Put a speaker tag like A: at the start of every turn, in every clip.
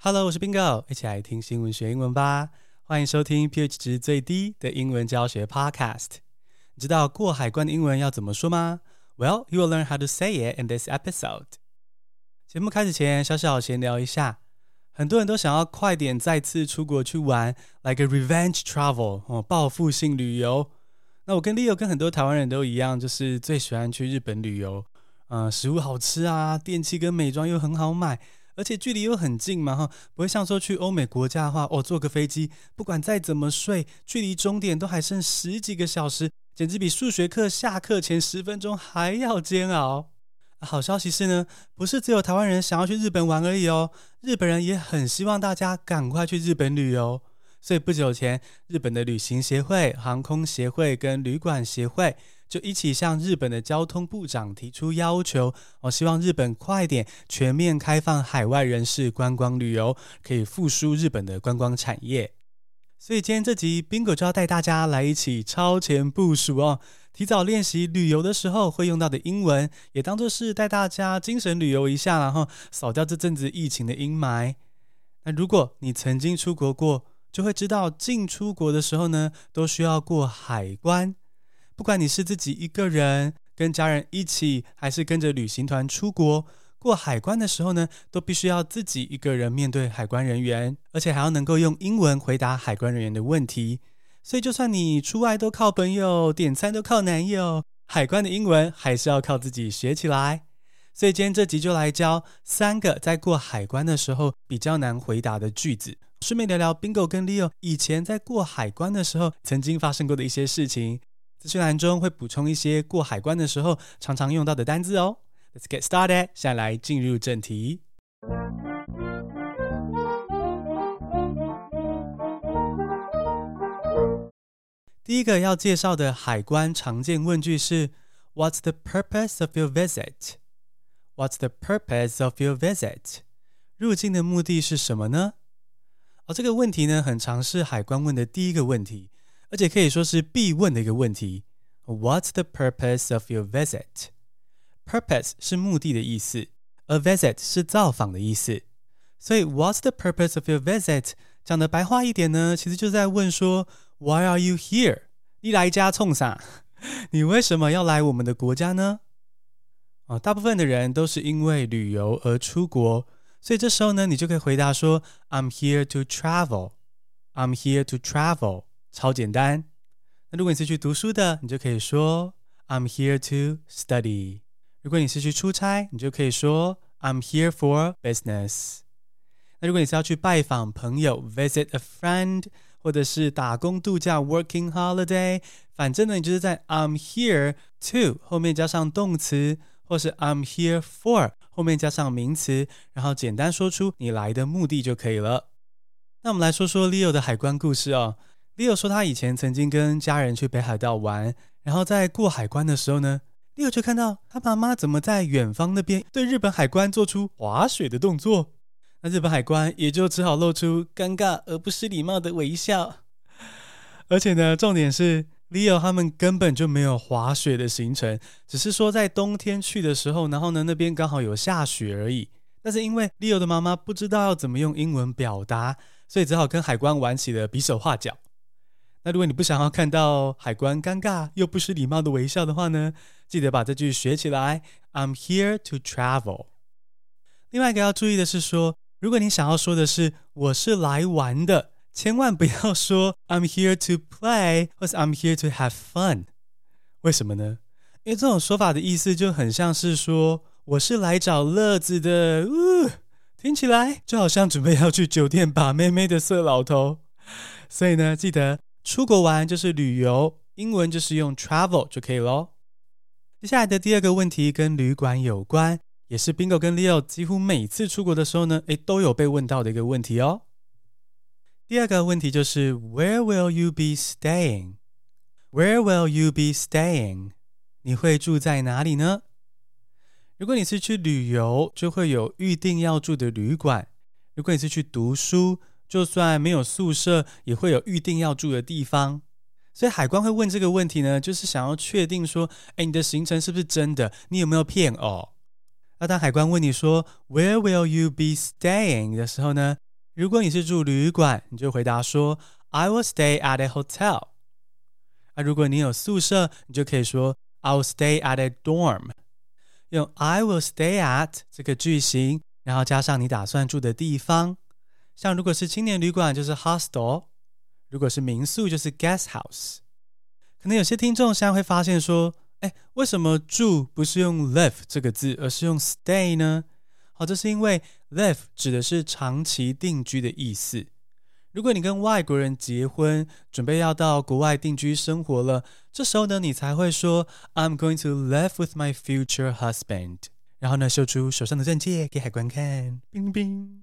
A: Hello，我是 Bingo，一起来听新闻学英文吧。欢迎收听 pH 值最低的英文教学 Podcast。你知道过海关的英文要怎么说吗？Well, you will learn how to say it in this episode。节目开始前，小小闲聊一下。很多人都想要快点再次出国去玩，like a revenge travel 哦，报复性旅游。那我跟 Leo 跟很多台湾人都一样，就是最喜欢去日本旅游。嗯、食物好吃啊，电器跟美妆又很好买，而且距离又很近嘛，哈，不会像说去欧美国家的话，哦，坐个飞机，不管再怎么睡，距离终点都还剩十几个小时，简直比数学课下课前十分钟还要煎熬。好消息是呢，不是只有台湾人想要去日本玩而已哦，日本人也很希望大家赶快去日本旅游。所以不久前，日本的旅行协会、航空协会跟旅馆协会就一起向日本的交通部长提出要求，我希望日本快点全面开放海外人士观光旅游，可以复苏日本的观光产业。所以今天这集冰哥就要带大家来一起超前部署哦，提早练习旅游的时候会用到的英文，也当作是带大家精神旅游一下，然后扫掉这阵子疫情的阴霾。那如果你曾经出国过，就会知道进出国的时候呢，都需要过海关。不管你是自己一个人、跟家人一起，还是跟着旅行团出国，过海关的时候呢，都必须要自己一个人面对海关人员，而且还要能够用英文回答海关人员的问题。所以，就算你出外都靠朋友，点餐都靠男友，海关的英文还是要靠自己学起来。所以，今天这集就来教三个在过海关的时候比较难回答的句子。顺便聊聊 Bingo 跟 Leo 以前在过海关的时候曾经发生过的一些事情。资讯栏中会补充一些过海关的时候常常用到的单字哦。Let's get started，下来进入正题。第一个要介绍的海关常见问句是 What's the purpose of your visit? What's the purpose of your visit? 入境的目的是什么呢？哦，这个问题呢，很常是海关问的第一个问题，而且可以说是必问的一个问题。What's the purpose of your visit? Purpose 是目的的意思，而 visit 是造访的意思。所以，What's the purpose of your visit？讲的白话一点呢，其实就在问说，Why are you here？你来家冲啥？你为什么要来我们的国家呢？哦，大部分的人都是因为旅游而出国。所以这时候呢，你就可以回答说：“I'm here to travel. I'm here to travel.” 超简单。那如果你是去读书的，你就可以说：“I'm here to study.” 如果你是去出差，你就可以说：“I'm here for business.” 那如果你是要去拜访朋友 （visit a friend） 或者是打工度假 （working holiday），反正呢，你就是在 “I'm here to” 后面加上动词。或是 I'm here for 后面加上名词，然后简单说出你来的目的就可以了。那我们来说说 Leo 的海关故事哦。Leo 说他以前曾经跟家人去北海道玩，然后在过海关的时候呢，Leo 就看到他妈妈怎么在远方那边对日本海关做出划水的动作，那日本海关也就只好露出尴尬而不失礼貌的微笑。而且呢，重点是。Leo 他们根本就没有滑雪的行程，只是说在冬天去的时候，然后呢，那边刚好有下雪而已。但是因为 Leo 的妈妈不知道要怎么用英文表达，所以只好跟海关玩起了比手画脚。那如果你不想要看到海关尴尬又不失礼貌的微笑的话呢，记得把这句学起来：I'm here to travel。另外一个要注意的是说，如果你想要说的是我是来玩的。千万不要说 "I'm here to play" 或是 "I'm here to have fun"，为什么呢？因为这种说法的意思就很像是说我是来找乐子的，呜，听起来就好像准备要去酒店把妹妹的色老头。所以呢，记得出国玩就是旅游，英文就是用 travel 就可以喽。接下来的第二个问题跟旅馆有关，也是 Bingo 跟 Leo 几乎每次出国的时候呢，诶，都有被问到的一个问题哦。第二个问题就是 Where will you be staying? Where will you be staying? 你会住在哪里呢？如果你是去旅游，就会有预定要住的旅馆；如果你是去读书，就算没有宿舍，也会有预定要住的地方。所以海关会问这个问题呢，就是想要确定说，哎，你的行程是不是真的？你有没有骗哦？那当海关问你说 Where will you be staying 的时候呢？如果你是住旅馆，你就回答说 I will stay at a hotel。啊，如果你有宿舍，你就可以说 I will stay at a dorm。用 I will stay at 这个句型，然后加上你打算住的地方。像如果是青年旅馆，就是 hostel；如果是民宿，就是 guest house。可能有些听众现在会发现说，哎，为什么住不是用 live 这个字，而是用 stay 呢？好，这是因为 live 指的是长期定居的意思。如果你跟外国人结婚，准备要到国外定居生活了，这时候呢，你才会说 I'm going to live with my future husband。然后呢，秀出手上的证件给海关看，冰冰。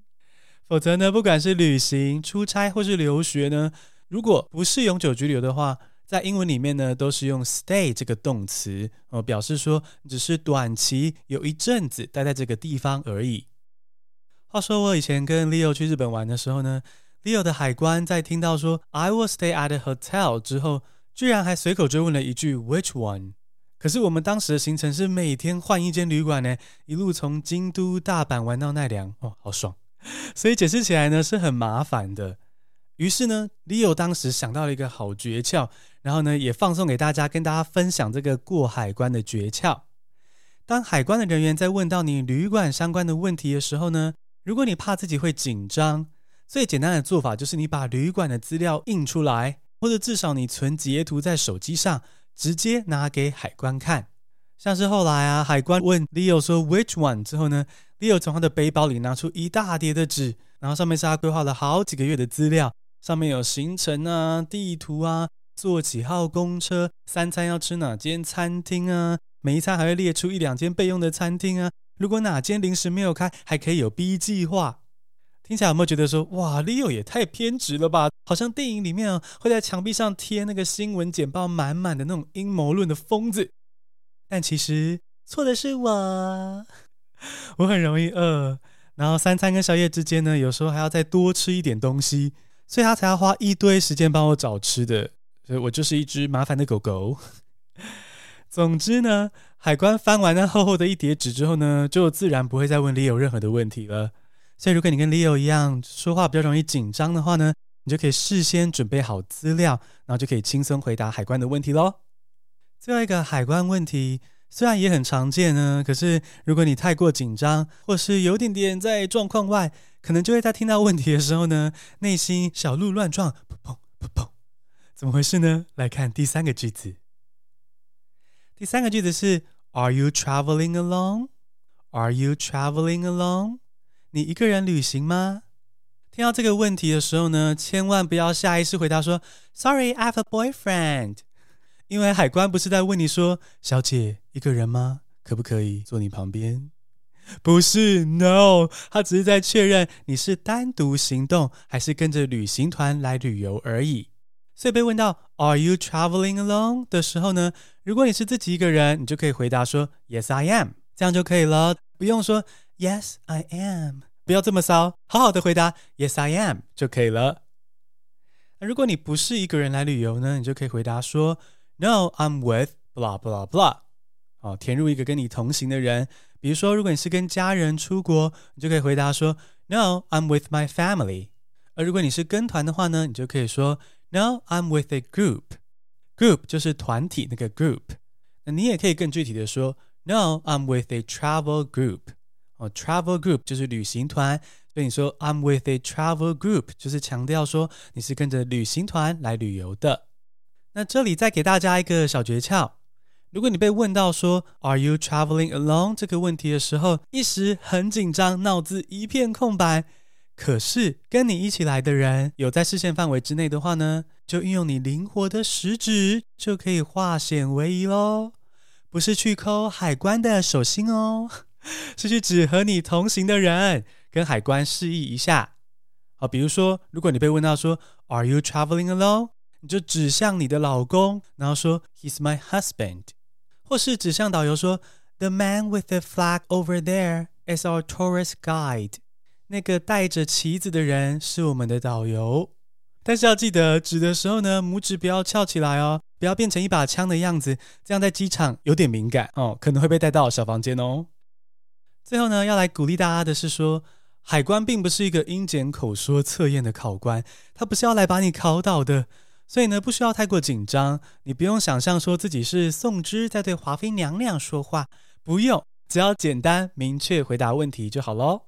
A: 否则呢，不管是旅行、出差或是留学呢，如果不是永久居留的话，在英文里面呢，都是用 stay 这个动词哦，表示说只是短期有一阵子待在这个地方而已。话说我以前跟 Leo 去日本玩的时候呢。Leo 的海关在听到说 "I will stay at a hotel" 之后，居然还随口追问了一句 "Which one？" 可是我们当时的行程是每天换一间旅馆呢，一路从京都、大阪玩到奈良，哦，好爽！所以解释起来呢是很麻烦的。于是呢，Leo 当时想到了一个好诀窍，然后呢也放送给大家，跟大家分享这个过海关的诀窍。当海关的人员在问到你旅馆相关的问题的时候呢，如果你怕自己会紧张，最简单的做法就是你把旅馆的资料印出来，或者至少你存截图在手机上，直接拿给海关看。像是后来啊，海关问 Leo 说 Which one 之后呢，Leo 从他的背包里拿出一大叠的纸，然后上面是他规划了好几个月的资料，上面有行程啊、地图啊、坐几号公车、三餐要吃哪间餐厅啊，每一餐还会列出一两间备用的餐厅啊，如果哪间临时没有开，还可以有 B 计划。听起来有没有觉得说，哇，Leo 也太偏执了吧？好像电影里面啊，会在墙壁上贴那个新闻简报，满满的那种阴谋论的疯子。但其实错的是我，我很容易饿，然后三餐跟宵夜之间呢，有时候还要再多吃一点东西，所以他才要花一堆时间帮我找吃的。所以我就是一只麻烦的狗狗。总之呢，海关翻完那厚厚的一叠纸之后呢，就自然不会再问 Leo 任何的问题了。所以，如果你跟 Leo 一样说话比较容易紧张的话呢，你就可以事先准备好资料，然后就可以轻松回答海关的问题喽。最后一个海关问题虽然也很常见呢，可是如果你太过紧张，或是有点点在状况外，可能就会在听到问题的时候呢，内心小鹿乱撞，砰砰砰砰，怎么回事呢？来看第三个句子。第三个句子是 Are you traveling alone? Are you traveling alone? 你一个人旅行吗？听到这个问题的时候呢，千万不要下意识回答说 “Sorry, I have a boyfriend”，因为海关不是在问你说“小姐一个人吗？可不可以坐你旁边？”不是，No，他只是在确认你是单独行动还是跟着旅行团来旅游而已。所以被问到 “Are you traveling alone” 的时候呢，如果你是自己一个人，你就可以回答说 “Yes, I am”，这样就可以了，不用说。Yes, I am。不要这么骚，好好的回答 Yes, I am 就可以了。如果你不是一个人来旅游呢，你就可以回答说 No, I'm with blah blah blah。哦，填入一个跟你同行的人。比如说，如果你是跟家人出国，你就可以回答说 No, I'm with my family。而如果你是跟团的话呢，你就可以说 No, I'm with a group。Group 就是团体那个 group。那你也可以更具体的说 No, I'm with a travel group。哦，travel group 就是旅行团，所以你说 I'm with a travel group 就是强调说你是跟着旅行团来旅游的。那这里再给大家一个小诀窍：如果你被问到说 Are you traveling alone 这个问题的时候，一时很紧张，脑子一片空白，可是跟你一起来的人有在视线范围之内的话呢，就运用你灵活的食指就可以化险为夷喽，不是去抠海关的手心哦。是去指和你同行的人，跟海关示意一下。好，比如说，如果你被问到说 “Are you traveling alone？” 你就指向你的老公，然后说 “He's my husband”，或是指向导游说 “The man with the flag over there is our tourist guide。”那个带着旗子的人是我们的导游。但是要记得指的时候呢，拇指不要翘起来哦，不要变成一把枪的样子，这样在机场有点敏感哦，可能会被带到小房间哦。最后呢，要来鼓励大家的是说，海关并不是一个英检口说测验的考官，他不是要来把你考倒的，所以呢，不需要太过紧张。你不用想象说自己是宋芝在对华妃娘娘说话，不用，只要简单明确回答问题就好喽。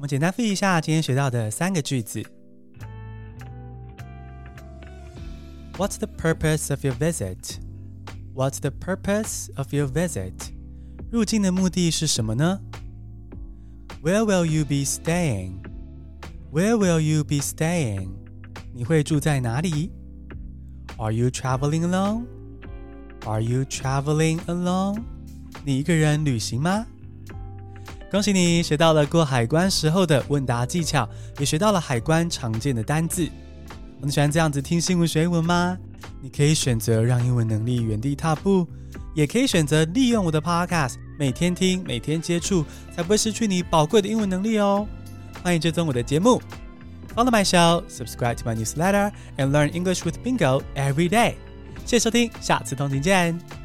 A: 我们简单复习一下今天学到的三个句子。What's the purpose of your visit? What's the purpose of your visit? 入境的目的是什么呢？Where will you be staying? Where will you be staying? 你会住在哪里？Are you traveling alone? Are you traveling alone? 你一个人旅行吗？ 恭喜你学到了过海关时候的问答技巧，也学到了海关常见的单字。你喜欢这样子听新闻学英文吗？你可以选择让英文能力原地踏步，也可以选择利用我的 Podcast。每天听，每天接触，才不会失去你宝贵的英文能力哦。欢迎追踪我的节目，Follow my show, subscribe to my newsletter, and learn English with Bingo every day。谢谢收听，下次通勤见。